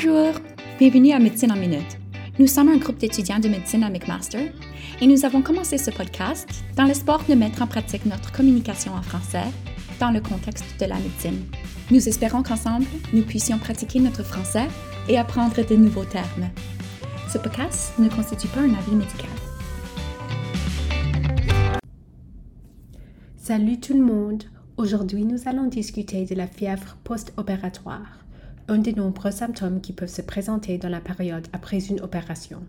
Bonjour, bienvenue à Médecine en Minute. Nous sommes un groupe d'étudiants de médecine à McMaster et nous avons commencé ce podcast dans l'espoir de mettre en pratique notre communication en français dans le contexte de la médecine. Nous espérons qu'ensemble, nous puissions pratiquer notre français et apprendre de nouveaux termes. Ce podcast ne constitue pas un avis médical. Salut tout le monde! Aujourd'hui, nous allons discuter de la fièvre post-opératoire un des nombreux symptômes qui peuvent se présenter dans la période après une opération.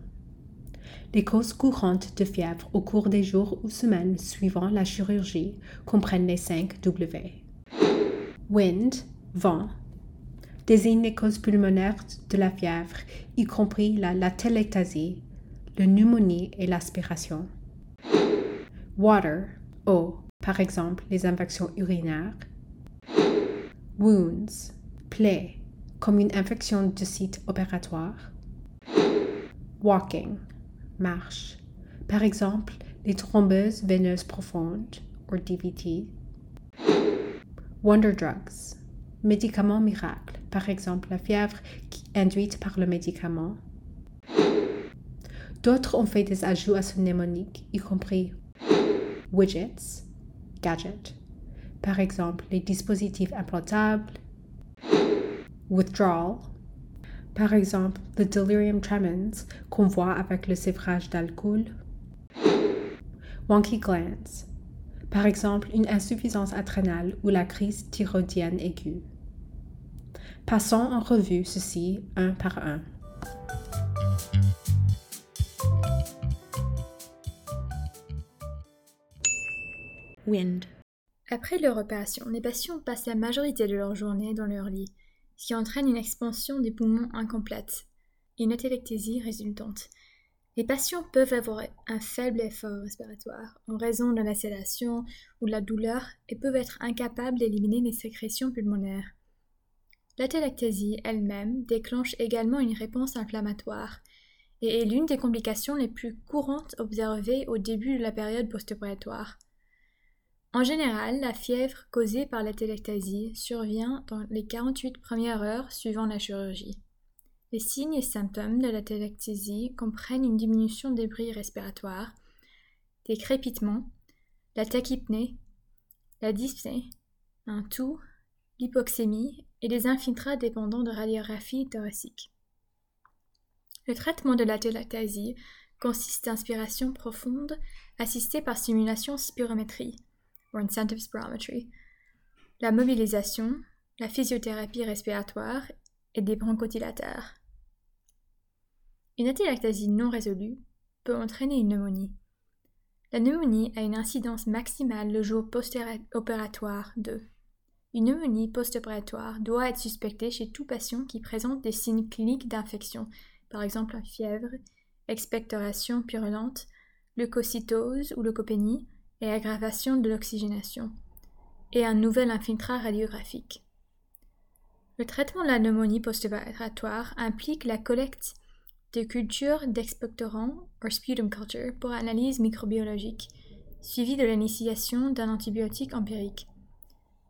Les causes courantes de fièvre au cours des jours ou semaines suivant la chirurgie comprennent les 5 W. Wind, vent, désigne les causes pulmonaires de la fièvre, y compris la latelectasie, la pneumonie et l'aspiration. Water, eau, par exemple les infections urinaires. Wounds, plaies, comme une infection du site opératoire. Walking, marche. Par exemple, les thrombeuses veineuses profondes, ou DVT. Wonder drugs, médicaments miracles. Par exemple, la fièvre induite par le médicament. D'autres ont fait des ajouts à ce mnémonique, y compris widgets, gadgets. Par exemple, les dispositifs implantables, withdrawal. Par exemple, le delirium tremens qu'on voit avec le sévrage d'alcool. Wonky glands. Par exemple, une insuffisance adrénale ou la crise thyroïdienne aiguë. Passons en revue ceci un par un. Wind. Après leur opération, les patients passent la majorité de leur journée dans leur lit qui entraîne une expansion des poumons incomplète et une atelectasie résultante. Les patients peuvent avoir un faible effort respiratoire en raison de la sédation ou de la douleur et peuvent être incapables d'éliminer les sécrétions pulmonaires. L'atelectasie elle-même déclenche également une réponse inflammatoire et est l'une des complications les plus courantes observées au début de la période postopératoire. En général, la fièvre causée par la téléctasie survient dans les 48 premières heures suivant la chirurgie. Les signes et symptômes de la téléctasie comprennent une diminution des bruits respiratoires, des crépitements, la tachypnée, la dyspnée, un toux, l'hypoxémie et des infiltrats dépendant de radiographie thoracique. Le traitement de la téléctasie consiste d'inspiration profonde assistée par stimulation spirométrie incentive spirometry, la mobilisation, la physiothérapie respiratoire et des bronchodilateurs. Une atelectasie non résolue peut entraîner une pneumonie. La pneumonie a une incidence maximale le jour post-opératoire de. Une pneumonie post-opératoire doit être suspectée chez tout patient qui présente des signes cliniques d'infection, par exemple fièvre, expectoration purulente, leucocytose ou leucopénie, et aggravation de l'oxygénation, et un nouvel infiltrat radiographique. Le traitement de la pneumonie post-opératoire implique la collecte de cultures d'expectorants ou sputum culture pour analyse microbiologique, suivie de l'initiation d'un antibiotique empirique.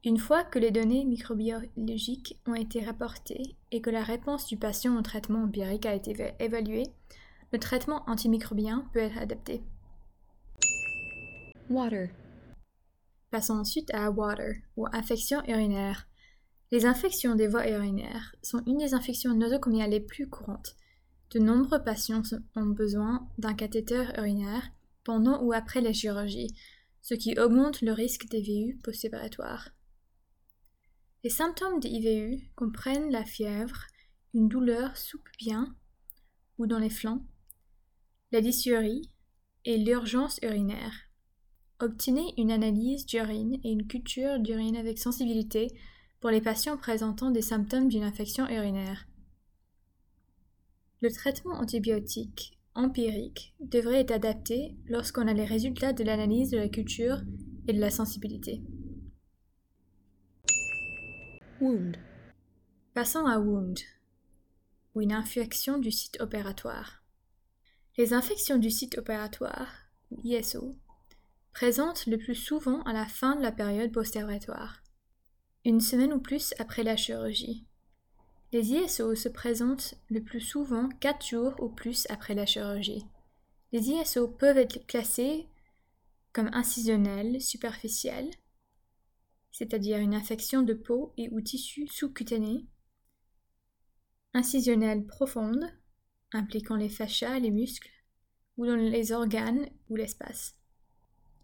Une fois que les données microbiologiques ont été rapportées et que la réponse du patient au traitement empirique a été évaluée, le traitement antimicrobien peut être adapté. Water. Passons ensuite à water, ou infection urinaire. Les infections des voies urinaires sont une des infections nosocomiales les plus courantes. De nombreux patients ont besoin d'un cathéter urinaire pendant ou après la chirurgie, ce qui augmente le risque d'IVU post-opératoire. Les symptômes d'IVU comprennent la fièvre, une douleur sous bien ou dans les flancs, la dysurie et l'urgence urinaire. Obtenez une analyse d'urine et une culture d'urine avec sensibilité pour les patients présentant des symptômes d'une infection urinaire. Le traitement antibiotique empirique devrait être adapté lorsqu'on a les résultats de l'analyse de la culture et de la sensibilité. Wound. Passons à wound, ou une infection du site opératoire. Les infections du site opératoire, ou ISO, présente le plus souvent à la fin de la période postopératoire, une semaine ou plus après la chirurgie. Les ISO se présentent le plus souvent 4 jours ou plus après la chirurgie. Les ISO peuvent être classés comme incisionnels superficiels, c'est-à-dire une infection de peau et ou tissu sous-cutané, incisionnelle profonde, impliquant les fascias, les muscles, ou dans les organes ou l'espace.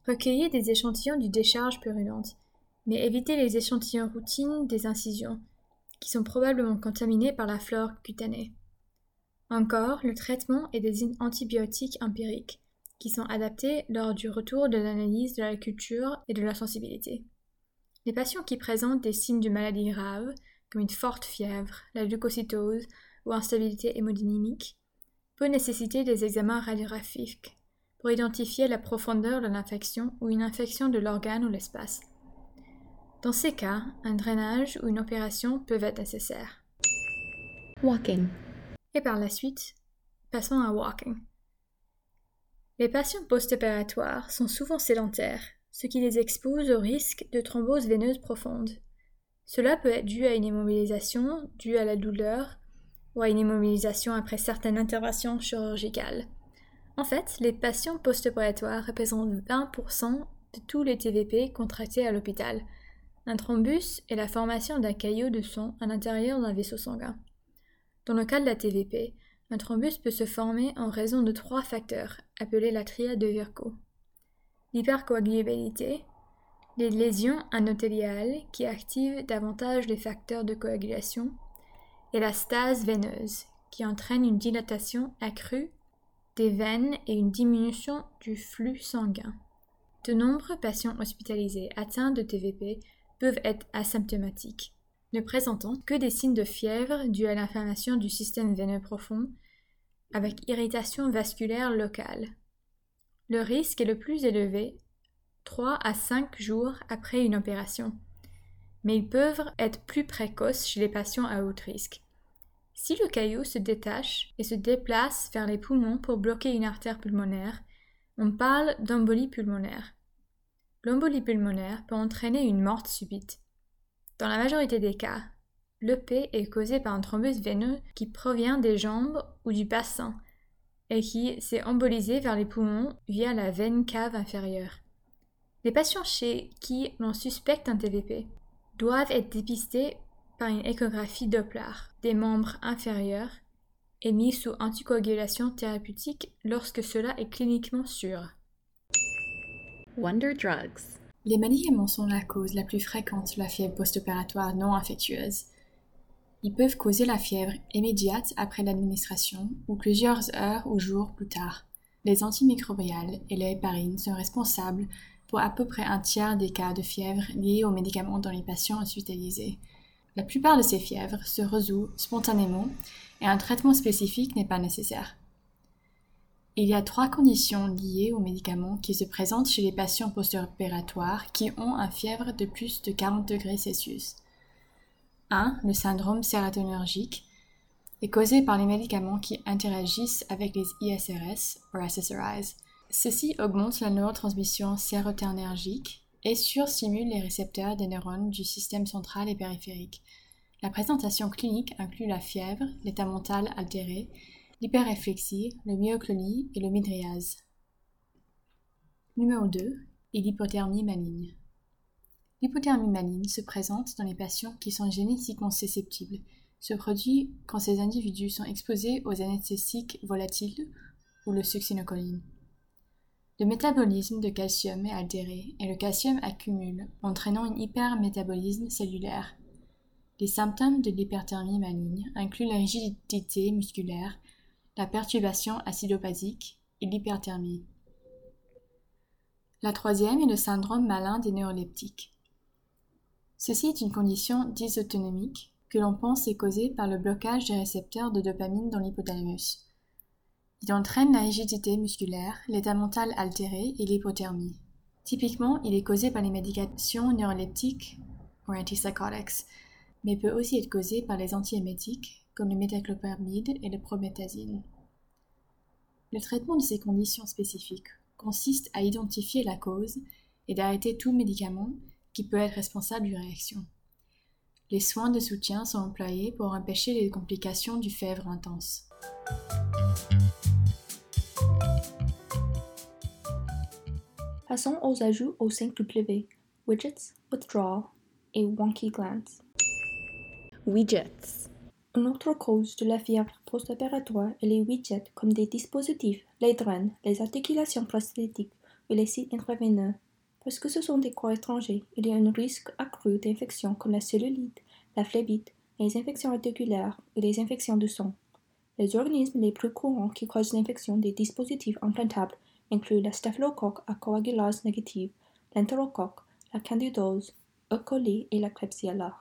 Recueillez des échantillons du décharge purulente, mais évitez les échantillons routines des incisions, qui sont probablement contaminés par la flore cutanée. Encore, le traitement est des antibiotiques empiriques, qui sont adaptés lors du retour de l'analyse de la culture et de la sensibilité. Les patients qui présentent des signes de maladie grave, comme une forte fièvre, la leucocytose ou instabilité hémodynamique, peut nécessiter des examens radiographiques pour identifier la profondeur de l'infection ou une infection de l'organe ou l'espace. Dans ces cas, un drainage ou une opération peuvent être nécessaires. Walking. Et par la suite, passons à walking. Les patients post-opératoires sont souvent sédentaires, ce qui les expose au risque de thrombose veineuse profonde. Cela peut être dû à une immobilisation due à la douleur ou à une immobilisation après certaines interventions chirurgicales. En fait, les patients post-opératoires représentent 20% de tous les TVP contractés à l'hôpital. Un thrombus est la formation d'un caillot de sang à l'intérieur d'un vaisseau sanguin. Dans le cas de la TVP, un thrombus peut se former en raison de trois facteurs, appelés la triade de Virchow l'hypercoagulabilité, les lésions endothéliales qui activent davantage les facteurs de coagulation, et la stase veineuse qui entraîne une dilatation accrue des veines et une diminution du flux sanguin. De nombreux patients hospitalisés atteints de TVP peuvent être asymptomatiques, ne présentant que des signes de fièvre dus à l'inflammation du système veineux profond, avec irritation vasculaire locale, le risque est le plus élevé 3 à 5 jours après une opération, mais ils peuvent être plus précoces chez les patients à haut risque. Si le caillou se détache et se déplace vers les poumons pour bloquer une artère pulmonaire, on parle d'embolie pulmonaire. L'embolie pulmonaire peut entraîner une mort subite. Dans la majorité des cas, l'EP est causé par un thrombus veineux qui provient des jambes ou du bassin et qui s'est embolisé vers les poumons via la veine cave inférieure. Les patients chez qui l'on suspecte un TVP doivent être dépistés par une échographie Doppler des membres inférieurs et mis sous anticoagulation thérapeutique lorsque cela est cliniquement sûr. Wonder Drugs. Les médicaments sont la cause la plus fréquente de la fièvre post-opératoire non infectieuse. Ils peuvent causer la fièvre immédiate après l'administration ou plusieurs heures ou jours plus tard. Les antimicrobiales et les héparines sont responsables pour à peu près un tiers des cas de fièvre liés aux médicaments dans les patients hospitalisés. La plupart de ces fièvres se résout spontanément et un traitement spécifique n'est pas nécessaire. Il y a trois conditions liées aux médicaments qui se présentent chez les patients post-opératoires qui ont un fièvre de plus de 40 degrés Celsius. 1. Le syndrome sératonergique est causé par les médicaments qui interagissent avec les ISRS ou SSRIs. Ceci augmente la neurotransmission sérotonergique et surstimule les récepteurs des neurones du système central et périphérique. La présentation clinique inclut la fièvre, l'état mental altéré, l'hyperréflexie, le myoclonie et le midriase. Numéro 2. Et l'hypothermie maligne. L'hypothermie maligne se présente dans les patients qui sont génétiquement susceptibles, se produit quand ces individus sont exposés aux anesthésiques volatiles ou le succinocoline. Le métabolisme de calcium est altéré et le calcium accumule, entraînant un hypermétabolisme cellulaire. Les symptômes de l'hyperthermie maligne incluent la rigidité musculaire, la perturbation acidopathique et l'hyperthermie. La troisième est le syndrome malin des neuroleptiques. Ceci est une condition dysautonomique que l'on pense est causée par le blocage des récepteurs de dopamine dans l'hypothalamus. Il entraîne la rigidité musculaire, l'état mental altéré et l'hypothermie. Typiquement, il est causé par les médications neuroleptiques ou antipsychotics, mais peut aussi être causé par les antiémétiques comme le métaclopramide et le promethazine. Le traitement de ces conditions spécifiques consiste à identifier la cause et d'arrêter tout médicament qui peut être responsable d'une réaction. Les soins de soutien sont employés pour empêcher les complications du fièvre intense. Passons aux ajouts au 5W, widgets, withdrawal et wonky glands. Widgets. Une autre cause de la fièvre post-opératoire est les widgets comme des dispositifs, les draines, les articulations prosthétiques ou les sites intraveineux. Parce que ce sont des corps étrangers, il y a un risque accru d'infections comme la cellulite, la phlébite, les infections articulaires et les infections du sang. Les organismes les plus courants qui causent l'infection des dispositifs implantables incluent la staphylocoque à coagulase négative, l'enterocoque, la candidose, E. coli et la Klebsiella.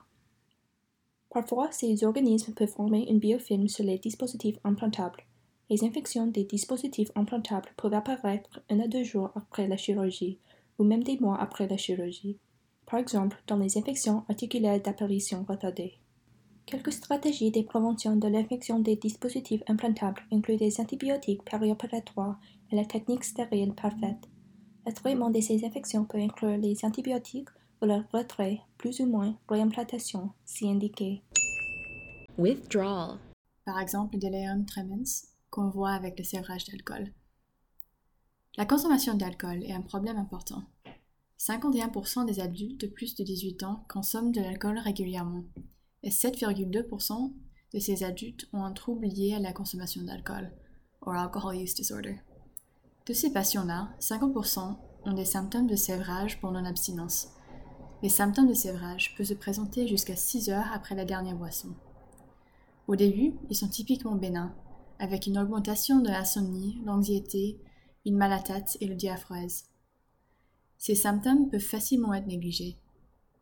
Parfois, ces organismes peuvent former une biofilm sur les dispositifs implantables. Les infections des dispositifs implantables peuvent apparaître un à deux jours après la chirurgie, ou même des mois après la chirurgie, par exemple dans les infections articulaires d'apparition retardée. Quelques stratégies de prévention de l'infection des dispositifs implantables incluent des antibiotiques périopératoires et la technique stérile parfaite. Le traitement de ces infections peut inclure les antibiotiques ou leur retrait, plus ou moins réimplantation, si indiqué. Withdrawal. Par exemple, le delirium tremens qu'on voit avec le sévrage d'alcool. La consommation d'alcool est un problème important. 51% des adultes de plus de 18 ans consomment de l'alcool régulièrement et 7,2% de ces adultes ont un trouble lié à la consommation d'alcool, ou alcohol use disorder. De ces patients-là, 50% ont des symptômes de sévrage pendant l'abstinence. Les symptômes de sévrage peuvent se présenter jusqu'à 6 heures après la dernière boisson. Au début, ils sont typiquement bénins, avec une augmentation de l'insomnie, l'anxiété, une mal à tête et le diaphrèse. Ces symptômes peuvent facilement être négligés,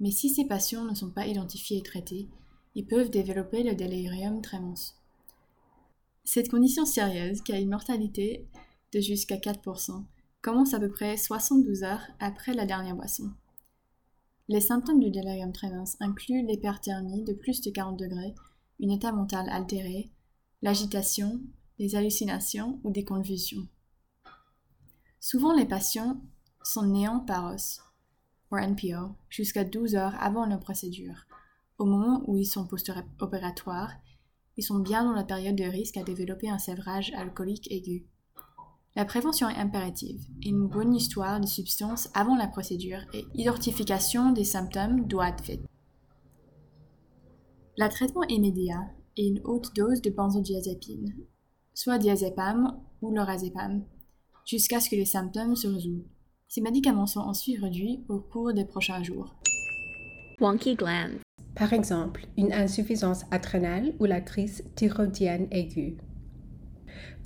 mais si ces patients ne sont pas identifiés et traités, ils peuvent développer le delirium tremens. Cette condition sérieuse, qui a une mortalité de jusqu'à 4%, commence à peu près 72 heures après la dernière boisson. Les symptômes du delirium tremens incluent l'hyperthermie de plus de 40 degrés, un état mental altéré, l'agitation, des hallucinations ou des convulsions. Souvent, les patients sont néants par os, ou NPO, jusqu'à 12 heures avant la procédure. Au moment où ils sont post-opératoires, ils sont bien dans la période de risque à développer un sévrage alcoolique aigu. La prévention est impérative. Une bonne histoire de substance avant la procédure et identification des symptômes doit être faite. Le traitement immédiat est une haute dose de benzodiazépine, soit diazépam ou lorazépam, jusqu'à ce que les symptômes se résolvent. Ces médicaments sont ensuite réduits au cours des prochains jours. Wonky. Par exemple, une insuffisance adrénale ou la crise thyroïdienne aiguë.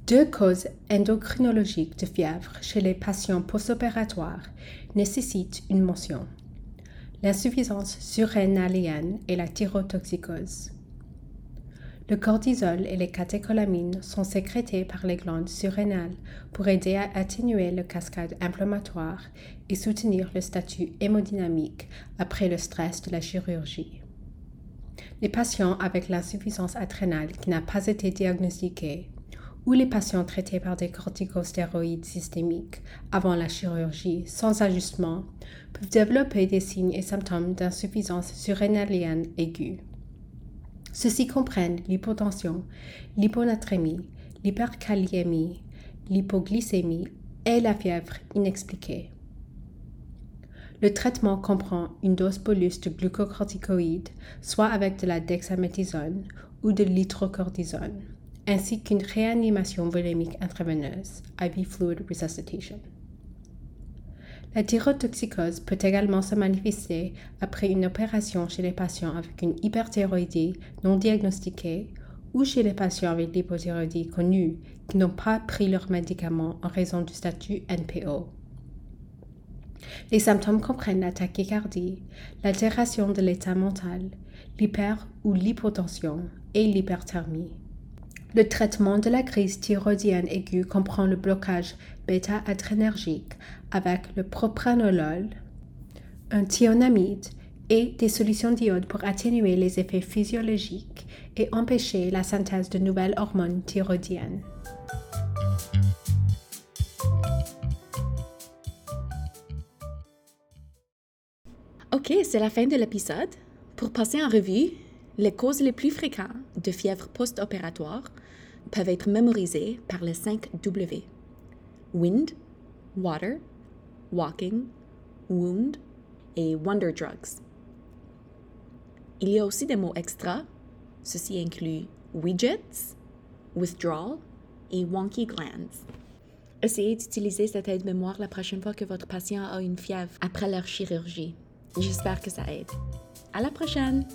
Deux causes endocrinologiques de fièvre chez les patients postopératoires nécessitent une mention. L'insuffisance surrénalienne et la thyrotoxicose. Le cortisol et les catécholamines sont sécrétés par les glandes surrénales pour aider à atténuer le cascade inflammatoire et soutenir le statut hémodynamique après le stress de la chirurgie. Les patients avec l'insuffisance adrénale qui n'a pas été diagnostiquée ou les patients traités par des corticostéroïdes systémiques avant la chirurgie sans ajustement peuvent développer des signes et symptômes d'insuffisance surrénalienne aiguë. Ceux-ci comprennent l'hypotension, l'hyponatrémie, l'hyperkaliémie, l'hypoglycémie et la fièvre inexpliquée. Le traitement comprend une dose bolus de glucocorticoïdes, soit avec de la dexaméthasone ou de l'hydrocortisone, ainsi qu'une réanimation volumique intraveineuse, IV fluid resuscitation. La thyrotoxicose peut également se manifester après une opération chez les patients avec une hyperthyroïdie non diagnostiquée ou chez les patients avec l'hypothyroïdie connue qui n'ont pas pris leurs médicaments en raison du statut NPO. Les symptômes comprennent la tachycardie, l'altération de l'état mental, l'hyper ou l'hypotension et l'hyperthermie. Le traitement de la crise thyroïdienne aiguë comprend le blocage bêta-adrénergique avec le propranolol, un thionamide et des solutions d'iode pour atténuer les effets physiologiques et empêcher la synthèse de nouvelles hormones thyroïdiennes. C'est la fin de l'épisode. Pour passer en revue, les causes les plus fréquentes de fièvre post-opératoire peuvent être mémorisées par les 5 W. Wind, water, walking, wound et wonder drugs. Il y a aussi des mots extra. Ceci inclut widgets, withdrawal et wonky glands. Essayez d'utiliser cette aide-mémoire la prochaine fois que votre patient a une fièvre après leur chirurgie. J'espère que ça aide. À la prochaine!